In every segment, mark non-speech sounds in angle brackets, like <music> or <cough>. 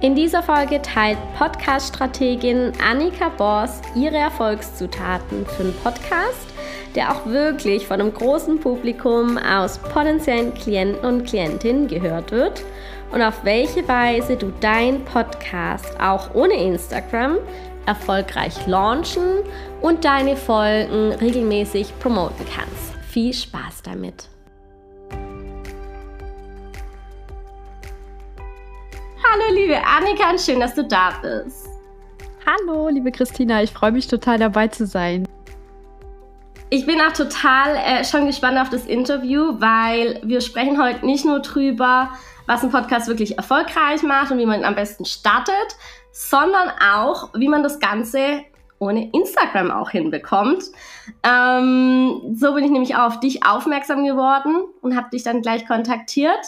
In dieser Folge teilt Podcast-Strategin Annika Boss ihre Erfolgszutaten für einen Podcast, der auch wirklich von einem großen Publikum aus potenziellen Klienten und Klientinnen gehört wird und auf welche Weise du deinen Podcast auch ohne Instagram erfolgreich launchen und deine Folgen regelmäßig promoten kannst. Viel Spaß damit! Hallo, liebe Annika, und schön, dass du da bist. Hallo, liebe Christina, ich freue mich total dabei zu sein. Ich bin auch total äh, schon gespannt auf das Interview, weil wir sprechen heute nicht nur drüber, was ein Podcast wirklich erfolgreich macht und wie man ihn am besten startet, sondern auch, wie man das Ganze ohne Instagram auch hinbekommt. Ähm, so bin ich nämlich auch auf dich aufmerksam geworden und habe dich dann gleich kontaktiert.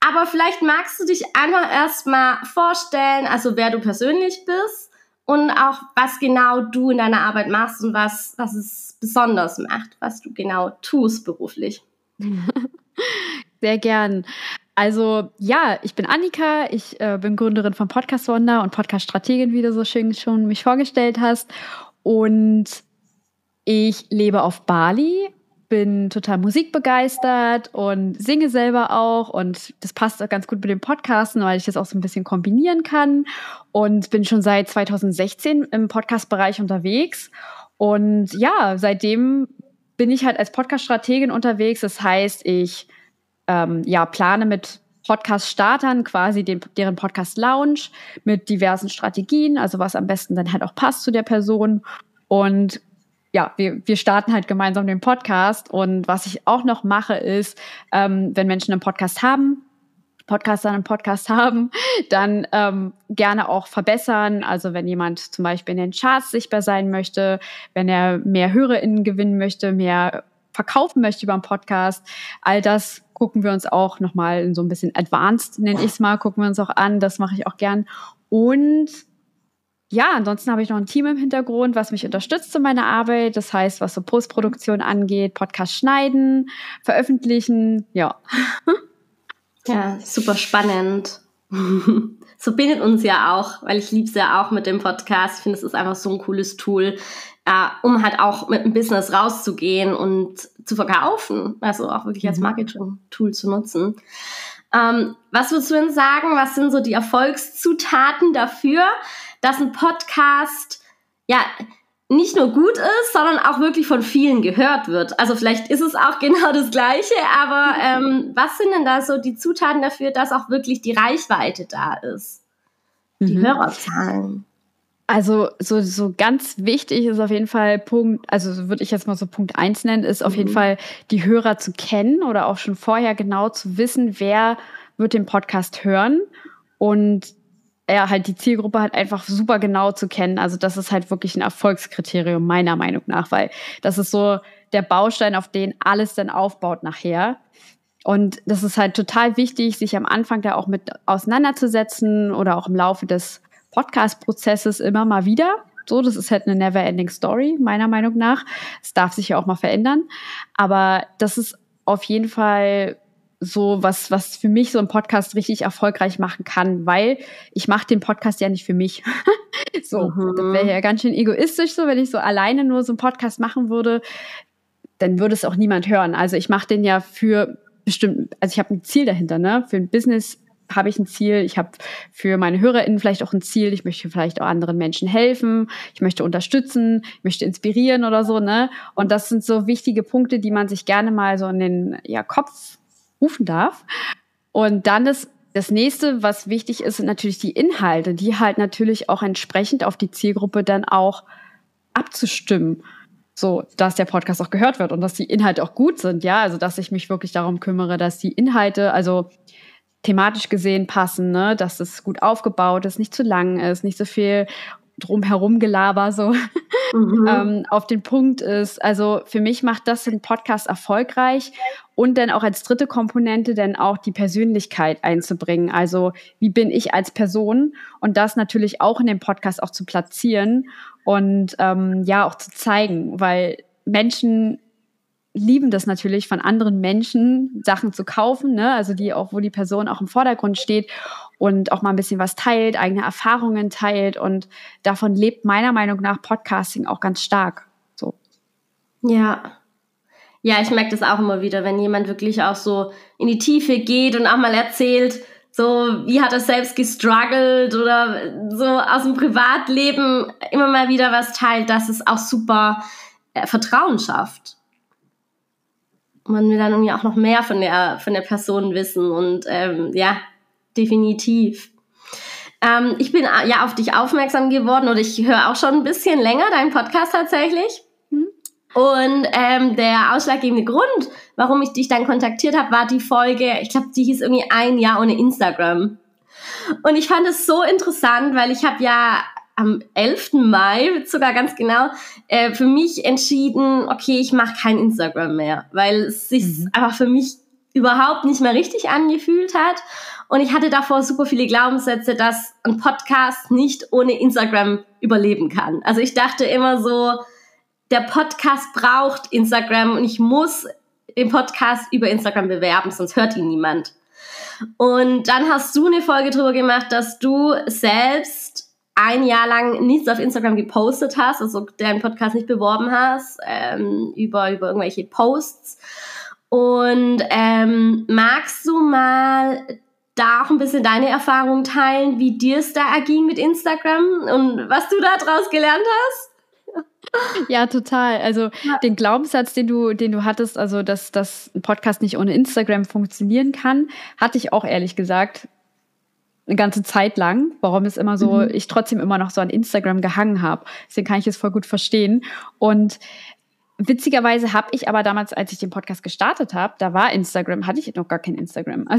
Aber vielleicht magst du dich einfach erstmal vorstellen, also wer du persönlich bist und auch was genau du in deiner Arbeit machst und was, was es besonders macht, was du genau tust beruflich. <laughs> Sehr gern. Also ja, ich bin Annika, ich äh, bin Gründerin von Podcast Wonder und Podcast-Strategin, wie du so schön schon mich vorgestellt hast. Und ich lebe auf Bali bin total musikbegeistert und singe selber auch und das passt auch ganz gut mit dem Podcasten, weil ich das auch so ein bisschen kombinieren kann und bin schon seit 2016 im Podcast-Bereich unterwegs und ja, seitdem bin ich halt als Podcast-Strategin unterwegs. Das heißt, ich ähm, ja, plane mit Podcast-Startern quasi den, deren Podcast-Lounge mit diversen Strategien, also was am besten dann halt auch passt zu der Person und ja, wir, wir starten halt gemeinsam den Podcast. Und was ich auch noch mache, ist, ähm, wenn Menschen einen Podcast haben, Podcaster einen Podcast <laughs> haben, dann ähm, gerne auch verbessern. Also wenn jemand zum Beispiel in den Charts sichtbar sein möchte, wenn er mehr HörerInnen gewinnen möchte, mehr verkaufen möchte über einen Podcast, all das gucken wir uns auch nochmal in so ein bisschen advanced, nenne ich es mal, gucken wir uns auch an. Das mache ich auch gern. Und ja, ansonsten habe ich noch ein Team im Hintergrund, was mich unterstützt in meiner Arbeit. Das heißt, was so Postproduktion angeht, Podcast schneiden, veröffentlichen, ja. <laughs> Ja, super spannend. <laughs> so bindet uns ja auch, weil ich liebe es ja auch mit dem Podcast. Ich finde, es ist einfach so ein cooles Tool, äh, um halt auch mit dem Business rauszugehen und zu verkaufen. Also auch wirklich als mhm. Marketing-Tool zu nutzen. Ähm, was würdest du denn sagen? Was sind so die Erfolgszutaten dafür, dass ein Podcast ja nicht nur gut ist, sondern auch wirklich von vielen gehört wird. Also vielleicht ist es auch <laughs> genau das Gleiche, aber ähm, was sind denn da so die Zutaten dafür, dass auch wirklich die Reichweite da ist? Die mhm. Hörerzahlen. Also so, so ganz wichtig ist auf jeden Fall Punkt, also würde ich jetzt mal so Punkt eins nennen, ist auf mhm. jeden Fall die Hörer zu kennen oder auch schon vorher genau zu wissen, wer wird den Podcast hören und ja, halt die Zielgruppe halt einfach super genau zu kennen. Also das ist halt wirklich ein Erfolgskriterium meiner Meinung nach, weil das ist so der Baustein, auf den alles dann aufbaut nachher. Und das ist halt total wichtig, sich am Anfang da auch mit auseinanderzusetzen oder auch im Laufe des Podcast-Prozesses immer mal wieder. So, das ist halt eine never-ending Story, meiner Meinung nach. Es darf sich ja auch mal verändern. Aber das ist auf jeden Fall so was, was für mich so ein Podcast richtig erfolgreich machen kann, weil ich mache den Podcast ja nicht für mich. <laughs> so, mhm. das wäre ja ganz schön egoistisch so, wenn ich so alleine nur so einen Podcast machen würde, dann würde es auch niemand hören. Also ich mache den ja für bestimmt, also ich habe ein Ziel dahinter, ne? Für ein Business habe ich ein Ziel, ich habe für meine HörerInnen vielleicht auch ein Ziel, ich möchte vielleicht auch anderen Menschen helfen, ich möchte unterstützen, ich möchte inspirieren oder so, ne? Und das sind so wichtige Punkte, die man sich gerne mal so in den ja, Kopf rufen darf. Und dann ist das nächste, was wichtig ist, sind natürlich die Inhalte, die halt natürlich auch entsprechend auf die Zielgruppe dann auch abzustimmen. So, dass der Podcast auch gehört wird und dass die Inhalte auch gut sind, ja. Also, dass ich mich wirklich darum kümmere, dass die Inhalte, also thematisch gesehen passen, ne? dass es gut aufgebaut ist, nicht zu lang ist, nicht so viel drumherum Gelaber so mhm. ähm, auf den Punkt ist. Also für mich macht das den Podcast erfolgreich und dann auch als dritte Komponente dann auch die Persönlichkeit einzubringen. Also wie bin ich als Person und das natürlich auch in dem Podcast auch zu platzieren und ähm, ja auch zu zeigen, weil Menschen lieben das natürlich von anderen Menschen Sachen zu kaufen, ne? also die auch, wo die Person auch im Vordergrund steht und auch mal ein bisschen was teilt, eigene Erfahrungen teilt und davon lebt meiner Meinung nach Podcasting auch ganz stark. So. Ja. Ja, ich merke das auch immer wieder, wenn jemand wirklich auch so in die Tiefe geht und auch mal erzählt, so wie hat er selbst gestruggelt oder so aus dem Privatleben immer mal wieder was teilt, dass es auch super äh, Vertrauen schafft. Man will dann irgendwie auch noch mehr von der, von der Person wissen und ähm, ja, definitiv. Ähm, ich bin äh, ja auf dich aufmerksam geworden oder ich höre auch schon ein bisschen länger deinen Podcast tatsächlich. Mhm. Und ähm, der ausschlaggebende Grund, warum ich dich dann kontaktiert habe, war die Folge, ich glaube, die hieß irgendwie ein Jahr ohne Instagram. Und ich fand es so interessant, weil ich habe ja am 11. Mai, sogar ganz genau, äh, für mich entschieden, okay, ich mache kein Instagram mehr, weil es sich mhm. einfach für mich überhaupt nicht mehr richtig angefühlt hat. Und ich hatte davor super viele Glaubenssätze, dass ein Podcast nicht ohne Instagram überleben kann. Also ich dachte immer so, der Podcast braucht Instagram und ich muss den Podcast über Instagram bewerben, sonst hört ihn niemand. Und dann hast du eine Folge darüber gemacht, dass du selbst ein Jahr lang nichts auf Instagram gepostet hast, also deinen Podcast nicht beworben hast, ähm, über, über irgendwelche Posts. Und ähm, magst du mal da auch ein bisschen deine Erfahrungen teilen, wie dir es da erging mit Instagram und was du da draus gelernt hast? Ja, total. Also ja. den Glaubenssatz, den du, den du hattest, also dass, dass ein Podcast nicht ohne Instagram funktionieren kann, hatte ich auch ehrlich gesagt eine ganze Zeit lang, warum es immer so, mhm. ich trotzdem immer noch so an Instagram gehangen habe. Deswegen kann ich es voll gut verstehen. Und Witzigerweise habe ich aber damals, als ich den Podcast gestartet habe, da war Instagram, hatte ich noch gar kein Instagram. <laughs>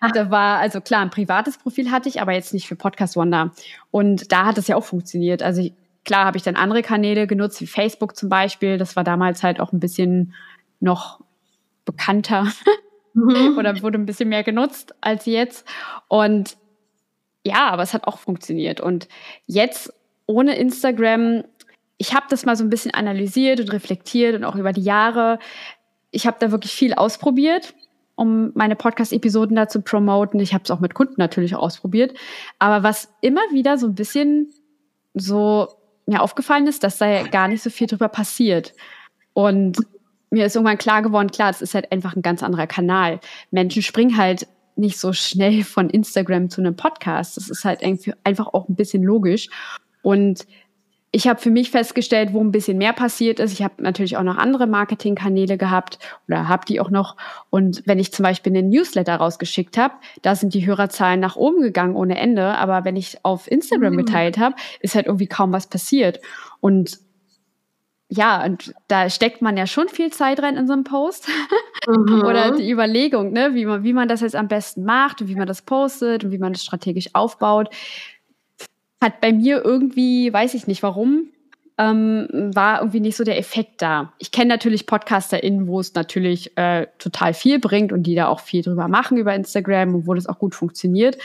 Also da war, also klar, ein privates Profil hatte ich, aber jetzt nicht für Podcast Wonder. Und da hat es ja auch funktioniert. Also klar habe ich dann andere Kanäle genutzt, wie Facebook zum Beispiel. Das war damals halt auch ein bisschen noch bekannter <laughs> mhm. oder wurde ein bisschen mehr genutzt als jetzt. Und ja, aber es hat auch funktioniert. Und jetzt ohne Instagram ich habe das mal so ein bisschen analysiert und reflektiert und auch über die Jahre. Ich habe da wirklich viel ausprobiert, um meine Podcast-Episoden da zu promoten. Ich habe es auch mit Kunden natürlich ausprobiert. Aber was immer wieder so ein bisschen so mir aufgefallen ist, dass da ja gar nicht so viel drüber passiert. Und mir ist irgendwann klar geworden, klar, es ist halt einfach ein ganz anderer Kanal. Menschen springen halt nicht so schnell von Instagram zu einem Podcast. Das ist halt einfach auch ein bisschen logisch. Und ich habe für mich festgestellt, wo ein bisschen mehr passiert ist. Ich habe natürlich auch noch andere Marketingkanäle gehabt oder habe die auch noch. Und wenn ich zum Beispiel einen Newsletter rausgeschickt habe, da sind die Hörerzahlen nach oben gegangen ohne Ende. Aber wenn ich auf Instagram mhm. geteilt habe, ist halt irgendwie kaum was passiert. Und ja, und da steckt man ja schon viel Zeit rein in so einem Post. <laughs> Mhm. Oder die Überlegung, ne, wie man, wie man das jetzt am besten macht und wie man das postet und wie man das strategisch aufbaut hat bei mir irgendwie, weiß ich nicht warum, ähm, war irgendwie nicht so der Effekt da. Ich kenne natürlich PodcasterInnen, wo es natürlich äh, total viel bringt und die da auch viel drüber machen über Instagram und wo das auch gut funktioniert.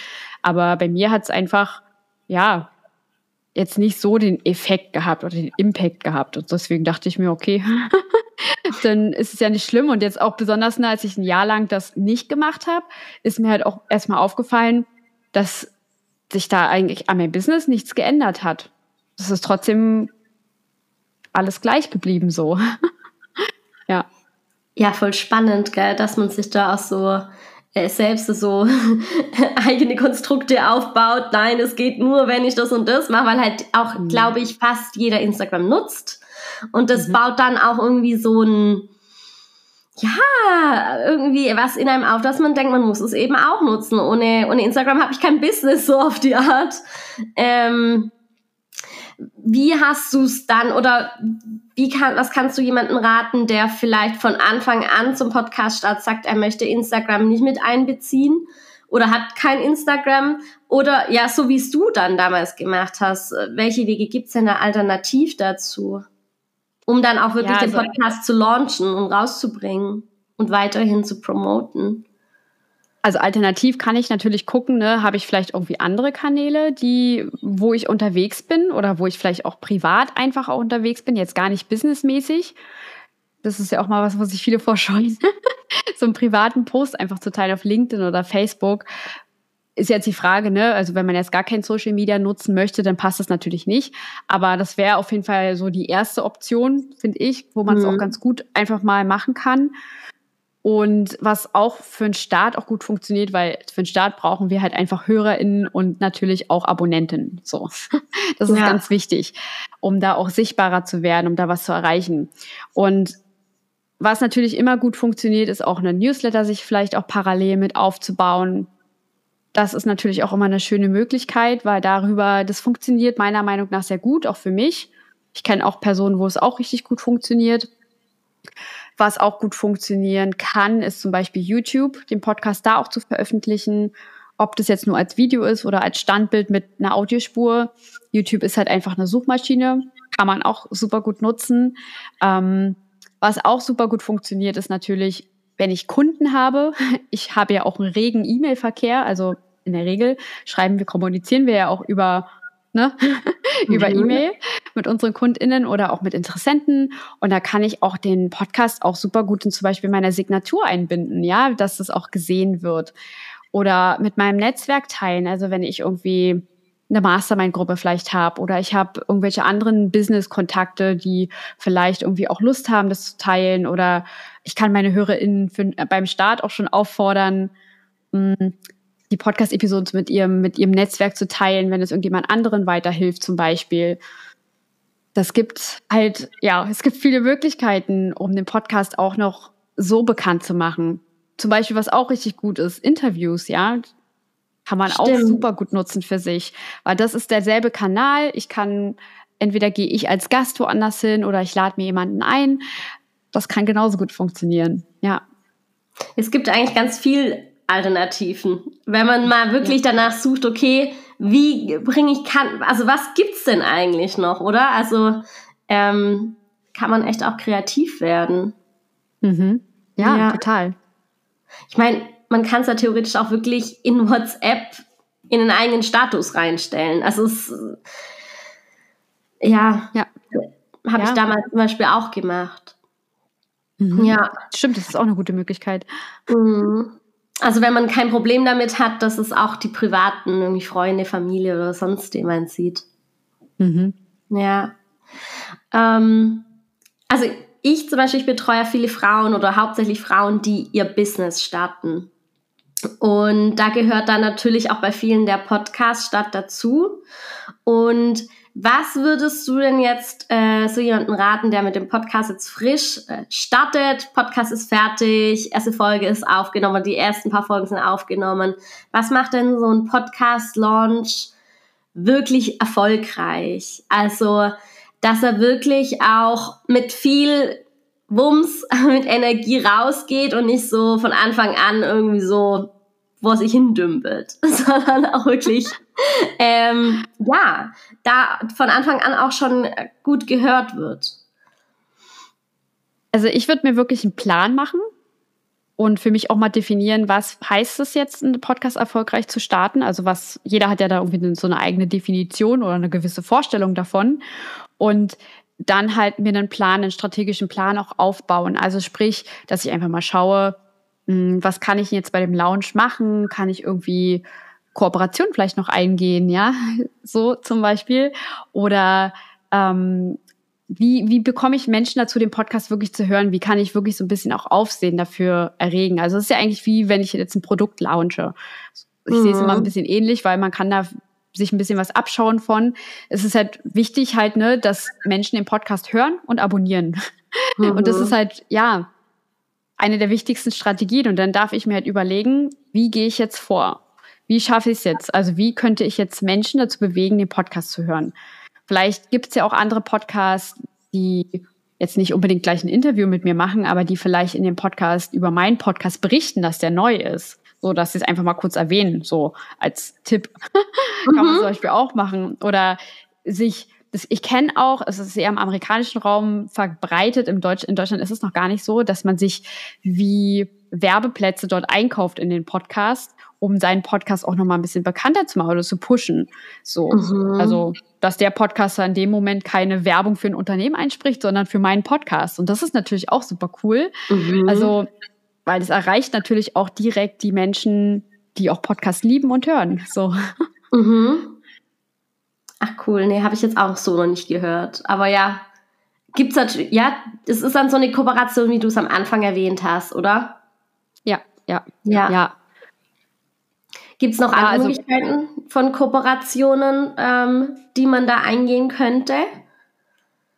Aber bei mir hat es einfach, ja, jetzt nicht so den Effekt gehabt oder den Impact gehabt. Und deswegen dachte ich mir, okay, <laughs> dann ist es ja nicht schlimm. Und jetzt auch besonders, als ich ein Jahr lang das nicht gemacht habe, ist mir halt auch erstmal aufgefallen, dass sich da eigentlich an meinem Business nichts geändert hat. Das ist trotzdem alles gleich geblieben so. <laughs> ja. Ja, voll spannend, gell, dass man sich da auch so äh, selbst so <laughs> eigene Konstrukte aufbaut. Nein, es geht nur, wenn ich das und das mache, weil halt auch, mhm. glaube ich, fast jeder Instagram nutzt. Und das mhm. baut dann auch irgendwie so ein, ja, irgendwie was in einem auf, dass man denkt, man muss es eben auch nutzen. Ohne, ohne Instagram habe ich kein Business so auf die Art. Ähm, wie hast du es dann oder wie kann, was kannst du jemanden raten, der vielleicht von Anfang an zum Podcast start sagt, er möchte Instagram nicht mit einbeziehen oder hat kein Instagram oder ja, so wie es du dann damals gemacht hast. Welche Wege gibt's denn da alternativ dazu? Um dann auch wirklich ja, also, den Podcast zu launchen und rauszubringen und weiterhin zu promoten. Also alternativ kann ich natürlich gucken, ne, habe ich vielleicht irgendwie andere Kanäle, die, wo ich unterwegs bin oder wo ich vielleicht auch privat einfach auch unterwegs bin, jetzt gar nicht businessmäßig. Das ist ja auch mal was, was sich viele <laughs> vorscheuen. so einen privaten Post einfach zu teilen auf LinkedIn oder Facebook. Ist jetzt die Frage, ne? Also wenn man jetzt gar kein Social Media nutzen möchte, dann passt das natürlich nicht. Aber das wäre auf jeden Fall so die erste Option, finde ich, wo man es mhm. auch ganz gut einfach mal machen kann. Und was auch für einen Start auch gut funktioniert, weil für einen Start brauchen wir halt einfach HörerInnen und natürlich auch Abonnenten. So. <laughs> Das ist ja. ganz wichtig, um da auch sichtbarer zu werden, um da was zu erreichen. Und was natürlich immer gut funktioniert, ist auch eine Newsletter sich vielleicht auch parallel mit aufzubauen. Das ist natürlich auch immer eine schöne Möglichkeit, weil darüber, das funktioniert meiner Meinung nach sehr gut, auch für mich. Ich kenne auch Personen, wo es auch richtig gut funktioniert. Was auch gut funktionieren kann, ist zum Beispiel YouTube, den Podcast da auch zu veröffentlichen. Ob das jetzt nur als Video ist oder als Standbild mit einer Audiospur. YouTube ist halt einfach eine Suchmaschine, kann man auch super gut nutzen. Ähm, was auch super gut funktioniert, ist natürlich, wenn ich Kunden habe. <laughs> Ich habe ja auch einen regen E-Mail-Verkehr, also in der Regel schreiben wir, kommunizieren wir ja auch über ne? <laughs> über mhm. E-Mail mit unseren KundInnen oder auch mit Interessenten. Und da kann ich auch den Podcast auch super gut in zum Beispiel meiner Signatur einbinden, ja, dass das auch gesehen wird. Oder mit meinem Netzwerk teilen. Also wenn ich irgendwie eine Mastermind-Gruppe vielleicht habe oder ich habe irgendwelche anderen Business-Kontakte, die vielleicht irgendwie auch Lust haben, das zu teilen oder ich kann meine HörerInnen für, beim Start auch schon auffordern, hm, die Podcast-Episoden mit ihrem, mit ihrem Netzwerk zu teilen, wenn es irgendjemand anderen weiterhilft, zum Beispiel. Das gibt halt, ja, es gibt viele Möglichkeiten, um den Podcast auch noch so bekannt zu machen. Zum Beispiel, was auch richtig gut ist, Interviews, ja. Kann man Stimmt. auch super gut nutzen für sich. Weil das ist derselbe Kanal. Ich kann, entweder gehe ich als Gast woanders hin oder ich lade mir jemanden ein. Das kann genauso gut funktionieren, ja. Es gibt eigentlich ganz viel Alternativen. Wenn man mal wirklich danach sucht, okay, wie bringe ich kann, also was gibt's denn eigentlich noch, oder? Also ähm, kann man echt auch kreativ werden. Mhm. Ja, ja, total. Ich meine, man kann es ja theoretisch auch wirklich in WhatsApp in einen eigenen Status reinstellen. Also es, ja, ja. habe ja. ich damals zum Beispiel auch gemacht. Mhm. Ja. Stimmt, das ist auch eine gute Möglichkeit. Mhm. Also wenn man kein Problem damit hat, dass es auch die privaten, irgendwie Freunde, Familie oder sonst jemand sieht. Mhm. Ja. Ähm, also ich zum Beispiel, ich betreue viele Frauen oder hauptsächlich Frauen, die ihr Business starten. Und da gehört dann natürlich auch bei vielen der Podcast statt dazu. Und was würdest du denn jetzt äh, so jemanden raten, der mit dem Podcast jetzt frisch äh, startet? Podcast ist fertig, erste Folge ist aufgenommen, die ersten paar Folgen sind aufgenommen. Was macht denn so ein Podcast-Launch wirklich erfolgreich? Also, dass er wirklich auch mit viel Wumms, <laughs> mit Energie rausgeht und nicht so von Anfang an irgendwie so wo sich hindümpelt, <laughs> sondern auch wirklich, ähm, ja, da von Anfang an auch schon gut gehört wird. Also ich würde mir wirklich einen Plan machen und für mich auch mal definieren, was heißt es jetzt, einen Podcast erfolgreich zu starten? Also was, jeder hat ja da irgendwie so eine eigene Definition oder eine gewisse Vorstellung davon. Und dann halt mir einen Plan, einen strategischen Plan auch aufbauen. Also sprich, dass ich einfach mal schaue, was kann ich jetzt bei dem Lounge machen? Kann ich irgendwie Kooperation vielleicht noch eingehen, ja, <laughs> so zum Beispiel? Oder ähm, wie, wie bekomme ich Menschen dazu, den Podcast wirklich zu hören? Wie kann ich wirklich so ein bisschen auch Aufsehen dafür erregen? Also es ist ja eigentlich wie, wenn ich jetzt ein Produkt launche. Ich mhm. sehe es immer ein mhm. bisschen ähnlich, weil man kann da sich ein bisschen was abschauen von. Es ist halt wichtig halt, ne, dass Menschen den Podcast hören und abonnieren. Mhm. <laughs> Und das ist halt, ja, eine der wichtigsten Strategien. Und dann darf ich mir halt überlegen, wie gehe ich jetzt vor? Wie schaffe ich es jetzt? Also wie könnte ich jetzt Menschen dazu bewegen, den Podcast zu hören? Vielleicht gibt es ja auch andere Podcasts, die jetzt nicht unbedingt gleich ein Interview mit mir machen, aber die vielleicht in dem Podcast über meinen Podcast berichten, dass der neu ist. so dass sie es einfach mal kurz erwähnen, so als Tipp. <laughs> Kann man mhm. zum Beispiel auch machen. Oder sich ich kenne auch, es ist eher im amerikanischen Raum verbreitet, im Deutsch, in Deutschland ist es noch gar nicht so, dass man sich wie Werbeplätze dort einkauft in den Podcast, um seinen Podcast auch nochmal ein bisschen bekannter zu machen oder zu pushen. So, mhm. also, dass der Podcaster in dem Moment keine Werbung für ein Unternehmen einspricht, sondern für meinen Podcast. Und das ist natürlich auch super cool. Mhm. Also, weil es erreicht natürlich auch direkt die Menschen, die auch Podcast lieben und hören. So. Mhm. Ach cool, nee, habe ich jetzt auch so noch nicht gehört. Aber ja, gibt's natürlich, ja, es ist dann so eine Kooperation, wie du es am Anfang erwähnt hast, oder? Ja, ja, ja. ja. Gibt es noch ja, andere also, Möglichkeiten von Kooperationen, ähm, die man da eingehen könnte?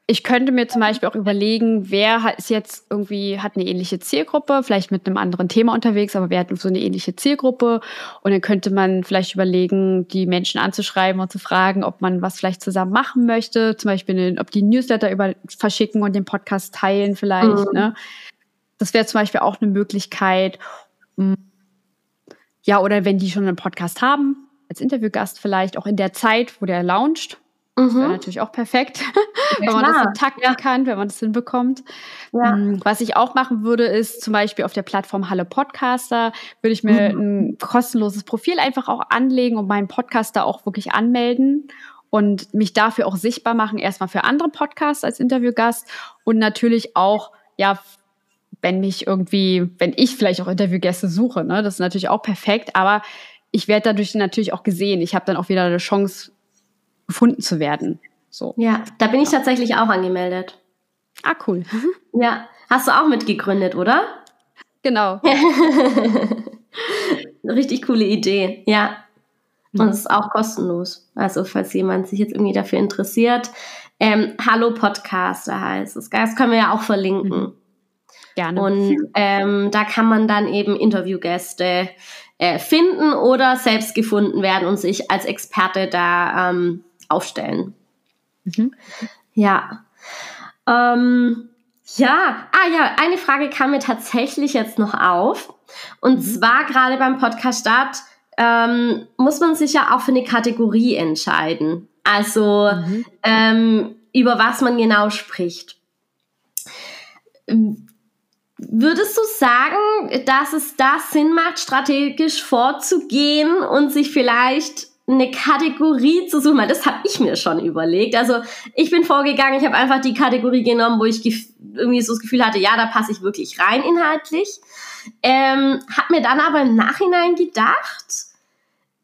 Ich könnte mir zum Beispiel auch überlegen, wer ist jetzt irgendwie, hat eine ähnliche Zielgruppe, vielleicht mit einem anderen Thema unterwegs, aber wer hat so eine ähnliche Zielgruppe? Und dann könnte man vielleicht überlegen, die Menschen anzuschreiben und zu fragen, ob man was vielleicht zusammen machen möchte. Zum Beispiel, ob die Newsletter über verschicken und den Podcast teilen vielleicht. Mhm. Ne? Das wäre zum Beispiel auch eine Möglichkeit. Mm, ja, oder wenn die schon einen Podcast haben, als Interviewgast vielleicht auch in der Zeit, wo der launcht, das wäre mhm. natürlich auch perfekt, <laughs> ja, wenn man das intakten ja. kann, wenn man das hinbekommt. Ja. Mm, was ich auch machen würde, ist zum Beispiel auf der Plattform Halle Podcaster, würde ich mir mhm. ein kostenloses Profil einfach auch anlegen und meinen Podcaster auch wirklich anmelden und mich dafür auch sichtbar machen, erstmal für andere Podcasts als Interviewgast und natürlich auch, ja, wenn mich irgendwie, wenn ich vielleicht auch Interviewgäste suche, ne, das ist natürlich auch perfekt, aber ich werde dadurch natürlich auch gesehen. Ich habe dann auch wieder eine Chance, gefunden zu werden. So. Ja, da bin ich tatsächlich auch angemeldet. Ah, cool. Ja, hast du auch mitgegründet, oder? Genau. <laughs> Richtig coole Idee, ja. Und mhm. es ist auch kostenlos. Also, falls jemand sich jetzt irgendwie dafür interessiert. Ähm, Hallo Podcaster heißt es. Das können wir ja auch verlinken. Mhm. Gerne. Und ähm, da kann man dann eben Interviewgäste äh, finden oder selbst gefunden werden und sich als Experte da ähm, aufstellen. Mhm. Ja. Ähm, ja, ah ja, eine Frage kam mir tatsächlich jetzt noch auf. Und mhm. zwar gerade beim Podcast Start ähm, muss man sich ja auch für eine Kategorie entscheiden. Also mhm. ähm, über was man genau spricht. Würdest du sagen, dass es da Sinn macht, strategisch vorzugehen und sich vielleicht eine Kategorie zu suchen, weil das habe ich mir schon überlegt. Also ich bin vorgegangen, ich habe einfach die Kategorie genommen, wo ich irgendwie so das Gefühl hatte, ja, da passe ich wirklich rein inhaltlich. Ähm, hab mir dann aber im Nachhinein gedacht,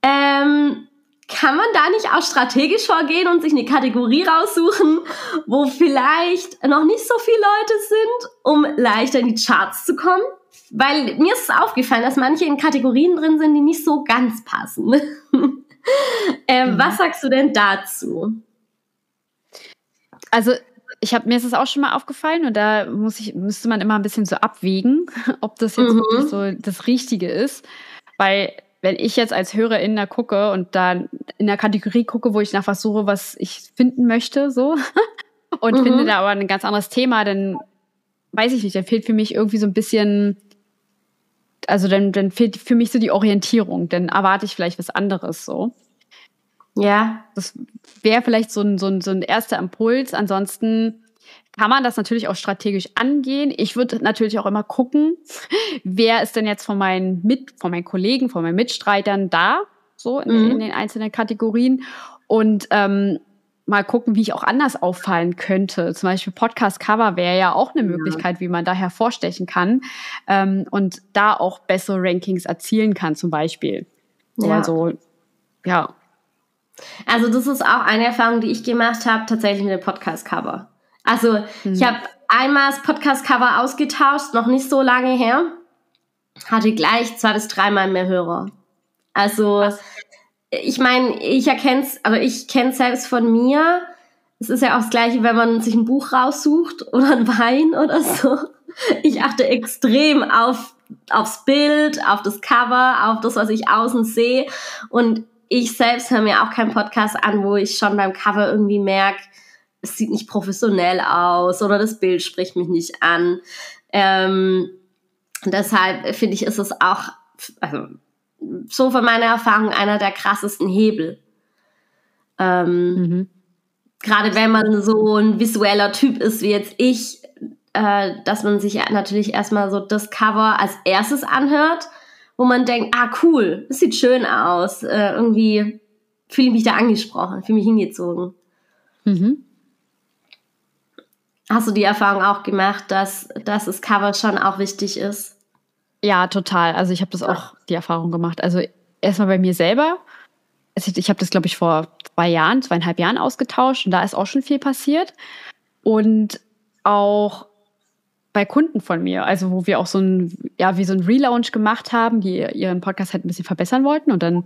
ähm, kann man da nicht auch strategisch vorgehen und sich eine Kategorie raussuchen, wo vielleicht noch nicht so viele Leute sind, um leichter in die Charts zu kommen? Weil mir ist aufgefallen, dass manche in Kategorien drin sind, die nicht so ganz passen. <laughs> ähm, mhm. Was sagst du denn dazu? Also ich habe mir ist es auch schon mal aufgefallen und da muss ich müsste man immer ein bisschen so abwägen, <laughs> ob das jetzt mhm. wirklich so das Richtige ist, weil wenn ich jetzt als Hörerin da gucke und da in der Kategorie gucke, wo ich nach was suche, was ich finden möchte, so <laughs> und mhm. finde da aber ein ganz anderes Thema, dann weiß ich nicht, dann fehlt für mich irgendwie so ein bisschen also dann, dann fehlt für mich so die Orientierung, dann erwarte ich vielleicht was anderes so. Ja. Das wäre vielleicht so ein, so, ein, so ein erster Impuls. Ansonsten kann man das natürlich auch strategisch angehen. Ich würde natürlich auch immer gucken, wer ist denn jetzt von meinen Mit, von meinen Kollegen, von meinen Mitstreitern da, so in, mhm. in den einzelnen Kategorien. Und ähm, mal gucken, wie ich auch anders auffallen könnte. Zum Beispiel Podcast-Cover wäre ja auch eine Möglichkeit, wie man da hervorstechen kann ähm, und da auch bessere Rankings erzielen kann, zum Beispiel. Ja. Also, ja. Also, das ist auch eine Erfahrung, die ich gemacht habe, tatsächlich mit dem Podcast-Cover. Also, hm. ich habe einmal das Podcast-Cover ausgetauscht, noch nicht so lange her, hatte gleich zwei bis dreimal mehr Hörer. Also, Was? Ich meine, ich erkenne es, also ich kenne es selbst von mir. Es ist ja auch das Gleiche, wenn man sich ein Buch raussucht oder ein Wein oder so. Ich achte extrem auf, aufs Bild, auf das Cover, auf das, was ich außen sehe. Und ich selbst höre mir auch keinen Podcast an, wo ich schon beim Cover irgendwie merke, es sieht nicht professionell aus oder das Bild spricht mich nicht an. Ähm, deshalb finde ich, ist es auch, also so von meiner Erfahrung einer der krassesten Hebel. Ähm, mhm. Gerade wenn man so ein visueller Typ ist wie jetzt ich, äh, dass man sich natürlich erstmal so das Cover als erstes anhört, wo man denkt, ah cool, das sieht schön aus, äh, irgendwie fühle ich mich da angesprochen, fühle mich hingezogen. Mhm. Hast du die Erfahrung auch gemacht, dass, dass das Cover schon auch wichtig ist? Ja, total. Also ich habe das ja. auch die Erfahrung gemacht. Also erstmal bei mir selber. Ich habe das, glaube ich, vor zwei Jahren, zweieinhalb Jahren ausgetauscht und da ist auch schon viel passiert. Und auch bei Kunden von mir, also wo wir auch so ein, ja, wie so ein Relaunch gemacht haben, die ihren Podcast halt ein bisschen verbessern wollten und dann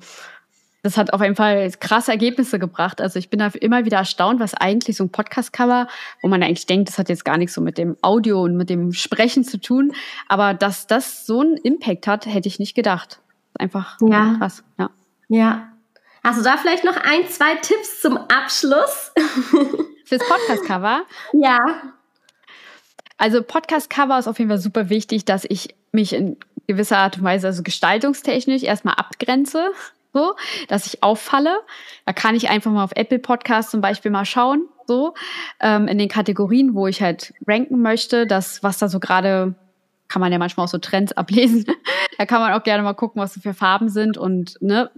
das hat auf jeden Fall krasse Ergebnisse gebracht. Also ich bin da immer wieder erstaunt, was eigentlich so ein Podcast-Cover, wo man eigentlich denkt, das hat jetzt gar nichts so mit dem Audio und mit dem Sprechen zu tun, aber dass das so einen Impact hat, hätte ich nicht gedacht. Einfach ja. krass. Ja. ja. Hast du da vielleicht noch ein, zwei Tipps zum Abschluss? <laughs> Fürs Podcast-Cover? Ja. Also Podcast-Cover ist auf jeden Fall super wichtig, dass ich mich in gewisser Art und Weise, also gestaltungstechnisch, erstmal abgrenze so, dass ich auffalle. Da kann ich einfach mal auf Apple Podcast zum Beispiel mal schauen, so, ähm, in den Kategorien, wo ich halt ranken möchte, das, was da so gerade, kann man ja manchmal auch so Trends ablesen. <laughs> da kann man auch gerne mal gucken, was so für Farben sind und, ne,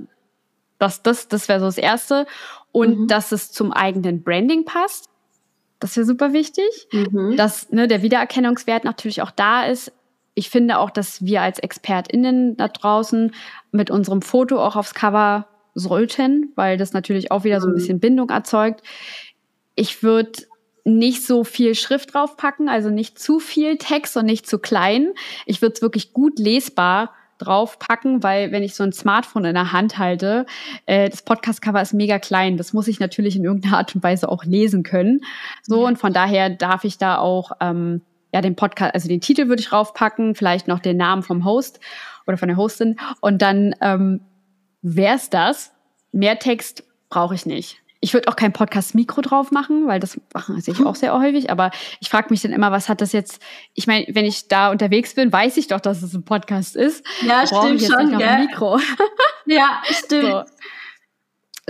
das, das, das wäre so das Erste. Und mhm. dass es zum eigenen Branding passt. Das wäre super wichtig. Mhm. Dass ne, der Wiedererkennungswert natürlich auch da ist ich finde auch, dass wir als ExpertInnen da draußen mit unserem Foto auch aufs Cover sollten, weil das natürlich auch wieder so ein mhm. bisschen Bindung erzeugt. Ich würde nicht so viel Schrift draufpacken, also nicht zu viel Text und nicht zu klein. Ich würde es wirklich gut lesbar draufpacken, weil wenn ich so ein Smartphone in der Hand halte, äh, das Podcast-Cover ist mega klein. Das muss ich natürlich in irgendeiner Art und Weise auch lesen können. So und von daher darf ich da auch ähm, ja, den Podcast, also den Titel würde ich raufpacken, vielleicht noch den Namen vom Host oder von der Hostin. Und dann ähm, wär's das. Mehr Text brauche ich nicht. Ich würde auch kein Podcast-Mikro drauf machen, weil das machen sehe ich auch sehr häufig. Aber ich frage mich dann immer, was hat das jetzt? Ich meine, wenn ich da unterwegs bin, weiß ich doch, dass es ein Podcast ist. Ja, stimmt ich jetzt schon. Nicht noch ein Mikro. <laughs> Ja, stimmt. So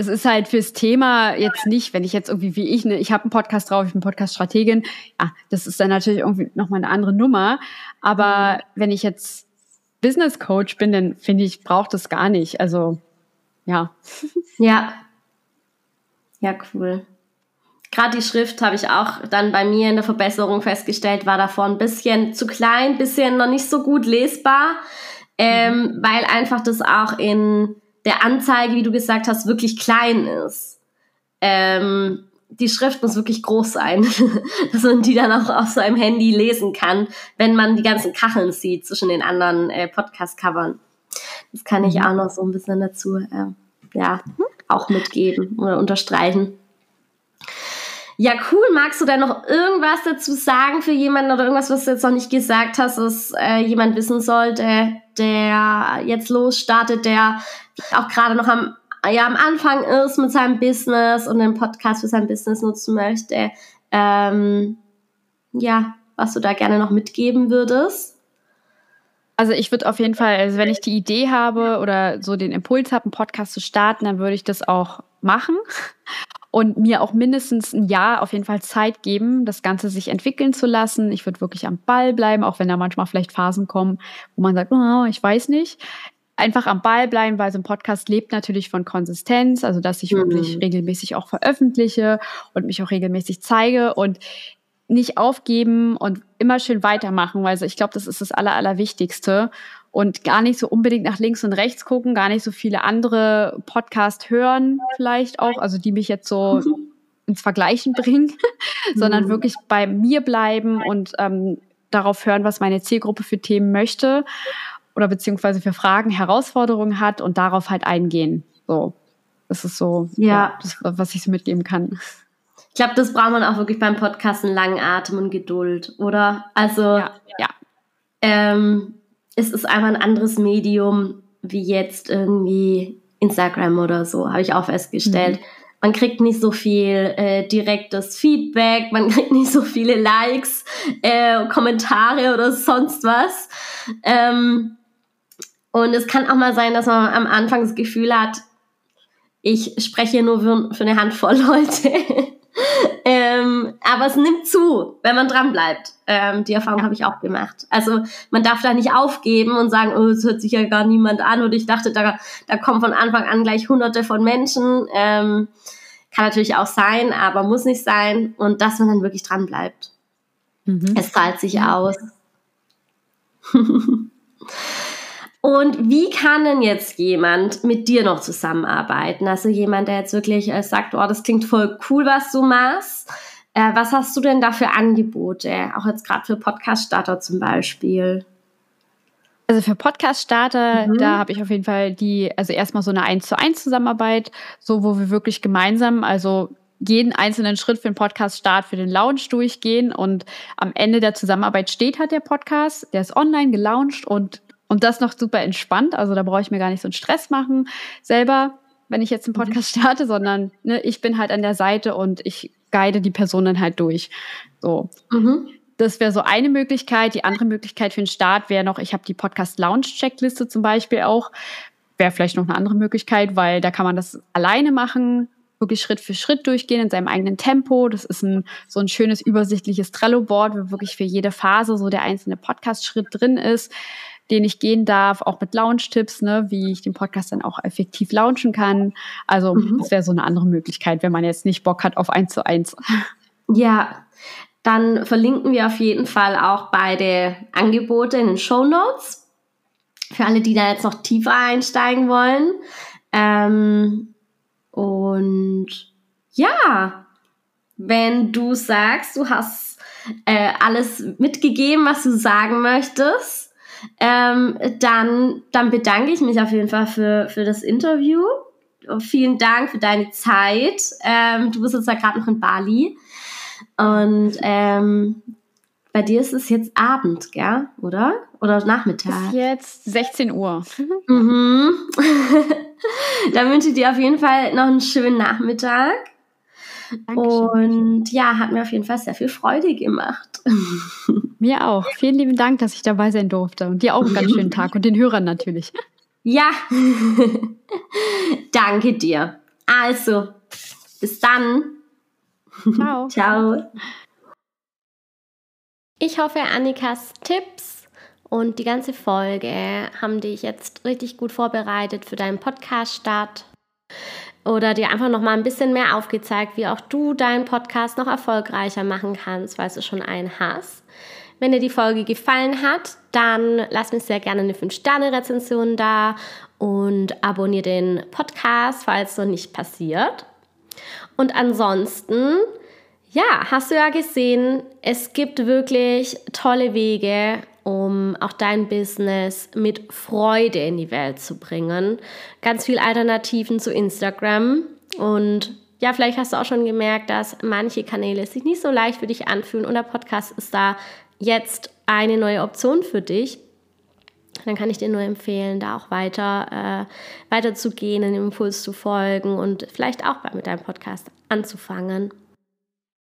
es ist halt fürs Thema jetzt nicht, wenn ich jetzt irgendwie wie ich, ne, ich habe einen Podcast drauf, ich bin Podcast-Strategin, ja, das ist dann natürlich irgendwie nochmal eine andere Nummer. Aber mhm. wenn ich jetzt Business Coach bin, dann finde ich, braucht es gar nicht. Also, ja. <laughs> Ja. Ja, cool. Gerade die Schrift habe ich auch dann bei mir in der Verbesserung festgestellt, war davor ein bisschen zu klein, bisschen noch nicht so gut lesbar, ähm, mhm. weil einfach das auch in der Anzeige, wie du gesagt hast, wirklich klein ist. Ähm, die Schrift muss wirklich groß sein, <laughs> dass man die dann auch auf seinem Handy lesen kann, wenn man die ganzen Kacheln sieht zwischen den anderen äh, Podcast-Covern. Das kann ich mhm. auch noch so ein bisschen dazu, äh, ja, auch mitgeben oder unterstreichen. Ja, cool. Magst du denn noch irgendwas dazu sagen für jemanden oder irgendwas, was du jetzt noch nicht gesagt hast, was äh, jemand wissen sollte, der jetzt losstartet, der auch gerade noch am, ja, am Anfang ist mit seinem Business und den Podcast für sein Business nutzen möchte? Ähm, ja, was du da gerne noch mitgeben würdest? Also ich würde auf jeden Fall, also wenn ich die Idee habe oder so den Impuls habe, einen Podcast zu starten, dann würde ich das auch machen und mir auch mindestens ein Jahr auf jeden Fall Zeit geben, das Ganze sich entwickeln zu lassen. Ich würde wirklich am Ball bleiben, auch wenn da manchmal vielleicht Phasen kommen, wo man sagt, oh, ich weiß nicht. Einfach am Ball bleiben, weil so ein Podcast lebt natürlich von Konsistenz, also dass ich mhm. wirklich regelmäßig auch veröffentliche und mich auch regelmäßig zeige und nicht aufgeben und immer schön weitermachen, weil ich glaube, das ist das Aller, Allerwichtigste und gar nicht so unbedingt nach links und rechts gucken, gar nicht so viele andere Podcasts hören, vielleicht auch, also die mich jetzt so ins Vergleichen bringen, <laughs> sondern mhm. wirklich bei mir bleiben und ähm, darauf hören, was meine Zielgruppe für Themen möchte oder beziehungsweise für Fragen, Herausforderungen hat und darauf halt eingehen. So, das ist so, ja. ja das, was ich so mitgeben kann. Ich glaube, das braucht man auch wirklich beim Podcasten langen Atem und Geduld, oder? Also, ja. ja. Ähm, es ist einfach ein anderes Medium wie jetzt irgendwie Instagram oder so, habe ich auch festgestellt. Mhm. Man kriegt nicht so viel äh, direktes Feedback, man <laughs> kriegt nicht so viele Likes, äh, Kommentare oder sonst was. Ähm, Und es kann auch mal sein, dass man am Anfang das Gefühl hat, ich spreche nur für, für eine Handvoll <laughs> Leute. Ähm, aber es nimmt zu, wenn man dran bleibt. Ähm, die Erfahrung habe ich auch gemacht. Also man darf da nicht aufgeben und sagen, oh, es hört sich ja gar niemand an. Und ich dachte, da, da kommen von Anfang an gleich hunderte von Menschen. Ähm, kann natürlich auch sein, aber muss nicht sein. Und dass man dann wirklich dran bleibt. Mhm. Es zahlt sich aus. <laughs> Und wie kann denn jetzt jemand mit dir noch zusammenarbeiten? Also jemand, der jetzt wirklich äh, sagt, oh, das klingt voll cool, was du machst. Äh, was hast du denn da für Angebote? Auch jetzt gerade für Podcast-Starter zum Beispiel. Also für Podcast-Starter, mhm. da habe ich auf jeden Fall die, also erstmal so eine 1 zu 1 Zusammenarbeit, so wo wir wirklich gemeinsam, also jeden einzelnen Schritt für den Podcast-Start, für den Launch durchgehen und am Ende der Zusammenarbeit steht halt der Podcast, der ist online gelauncht und und das noch super entspannt. Also da brauche ich mir gar nicht so einen Stress machen selber, wenn ich jetzt einen mhm. Podcast <laughs> starte, sondern ne, ich bin halt an der Seite und ich guide die Personen halt durch. So. Mhm. Das wäre so eine Möglichkeit. Die andere Möglichkeit für den Start wäre noch, ich habe die Podcast-Lounge-Checkliste zum Beispiel auch. Wäre vielleicht noch eine andere Möglichkeit, weil da kann man das alleine machen, wirklich Schritt für Schritt durchgehen in seinem eigenen Tempo. Das ist ein, so ein schönes übersichtliches Trello-Board, wo wirklich für jede Phase so der einzelne Podcast-Schritt drin ist den ich gehen darf, auch mit Launch-Tipps, ne, wie ich den Podcast dann auch effektiv launchen kann. Also mhm. das wäre so eine andere Möglichkeit, wenn man jetzt nicht Bock hat auf eins zu eins. Ja, dann verlinken wir auf jeden Fall auch beide Angebote in den Show Notes. Für alle, die da jetzt noch tiefer einsteigen wollen. Ähm, und ja, wenn du sagst, du hast äh, alles mitgegeben, was du sagen möchtest, ähm, dann, dann bedanke ich mich auf jeden Fall für, für das Interview. Und vielen Dank für deine Zeit. Ähm, du bist jetzt ja gerade noch in Bali. Und ähm, bei dir ist es jetzt Abend, gell? Oder? Oder Nachmittag? Ist jetzt 16 Uhr. <laughs> mhm. <laughs> dann wünsche ich dir auf jeden Fall noch einen schönen Nachmittag. Dankeschön. Und ja, hat mir auf jeden Fall sehr viel Freude gemacht. <laughs> Mir auch. Vielen lieben Dank, dass ich dabei sein durfte. Und dir auch einen ganz schönen Tag und den Hörern natürlich. Ja, <laughs> danke dir. Also, bis dann. Ciao. <laughs> Ciao. Ich hoffe, Annikas Tipps und die ganze Folge haben dich jetzt richtig gut vorbereitet für deinen Podcast-Start oder dir einfach noch mal ein bisschen mehr aufgezeigt, wie auch du deinen Podcast noch erfolgreicher machen kannst, weil du schon einen hast. Wenn dir die Folge gefallen hat, dann lass mir sehr gerne eine 5-Sterne-Rezension da und abonniere den Podcast, falls noch nicht passiert. Und ansonsten, ja, hast du ja gesehen, es gibt wirklich tolle Wege, um auch dein Business mit Freude in die Welt zu bringen. Ganz viele Alternativen zu Instagram und ja, vielleicht hast du auch schon gemerkt, dass manche Kanäle sich nicht so leicht für dich anfühlen und der Podcast ist da jetzt eine neue Option für dich. Dann kann ich dir nur empfehlen, da auch weiter, äh, weiter zu gehen, einen Impuls zu folgen und vielleicht auch mit deinem Podcast anzufangen.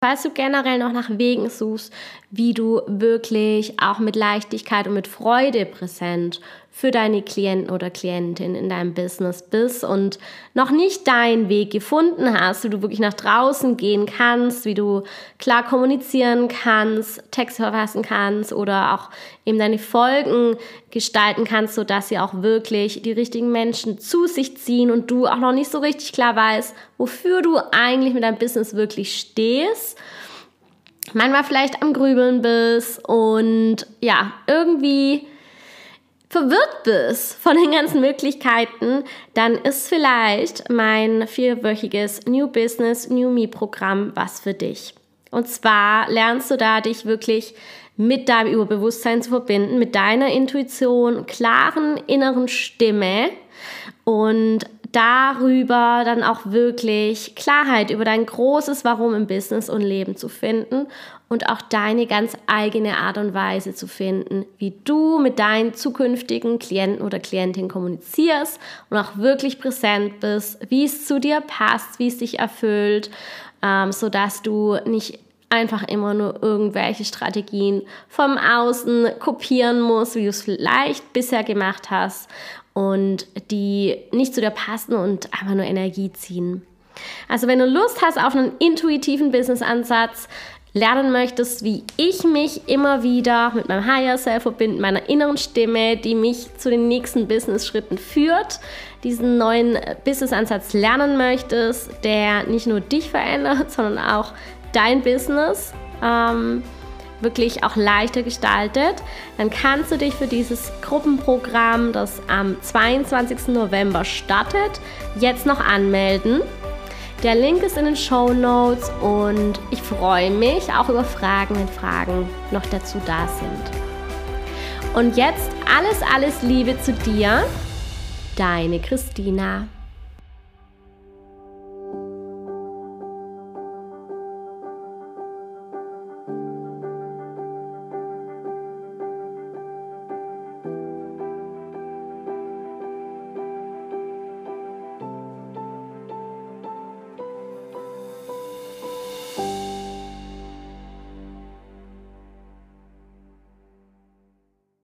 Falls du generell noch nach Wegen suchst, wie du wirklich auch mit Leichtigkeit und mit Freude präsent für deine Klienten oder Klientin in deinem Business bist und noch nicht deinen Weg gefunden hast, wie du wirklich nach draußen gehen kannst, wie du klar kommunizieren kannst, Texte verfassen kannst oder auch eben deine Folgen gestalten kannst, sodass sie auch wirklich die richtigen Menschen zu sich ziehen und du auch noch nicht so richtig klar weißt, wofür du eigentlich mit deinem Business wirklich stehst manchmal vielleicht am Grübeln bist und ja, irgendwie verwirrt bist von den ganzen Möglichkeiten, dann ist vielleicht mein vierwöchiges New Business, New Me Programm was für dich. Und zwar lernst du da dich wirklich mit deinem Überbewusstsein zu verbinden, mit deiner Intuition, klaren inneren Stimme und darüber dann auch wirklich Klarheit über dein großes Warum im Business und Leben zu finden und auch deine ganz eigene Art und Weise zu finden, wie du mit deinen zukünftigen Klienten oder Klientinnen kommunizierst und auch wirklich präsent bist, wie es zu dir passt, wie es dich erfüllt, ähm, sodass du nicht einfach immer nur irgendwelche Strategien vom Außen kopieren musst, wie du es vielleicht bisher gemacht hast und die nicht zu dir passen und einfach nur Energie ziehen. Also wenn du Lust hast auf einen intuitiven Business-Ansatz, lernen möchtest, wie ich mich immer wieder mit meinem Higher Self verbinde, meiner inneren Stimme, die mich zu den nächsten Business-Schritten führt, diesen neuen Business-Ansatz lernen möchtest, der nicht nur dich verändert, <laughs> sondern auch dein Business ähm, wirklich auch leichter gestaltet, dann kannst du dich für dieses Gruppenprogramm, das am 22. November startet, jetzt noch anmelden. Der Link ist in den Show Notes und ich freue mich auch über Fragen, wenn Fragen noch dazu da sind. Und jetzt alles, alles Liebe zu dir, deine Christina.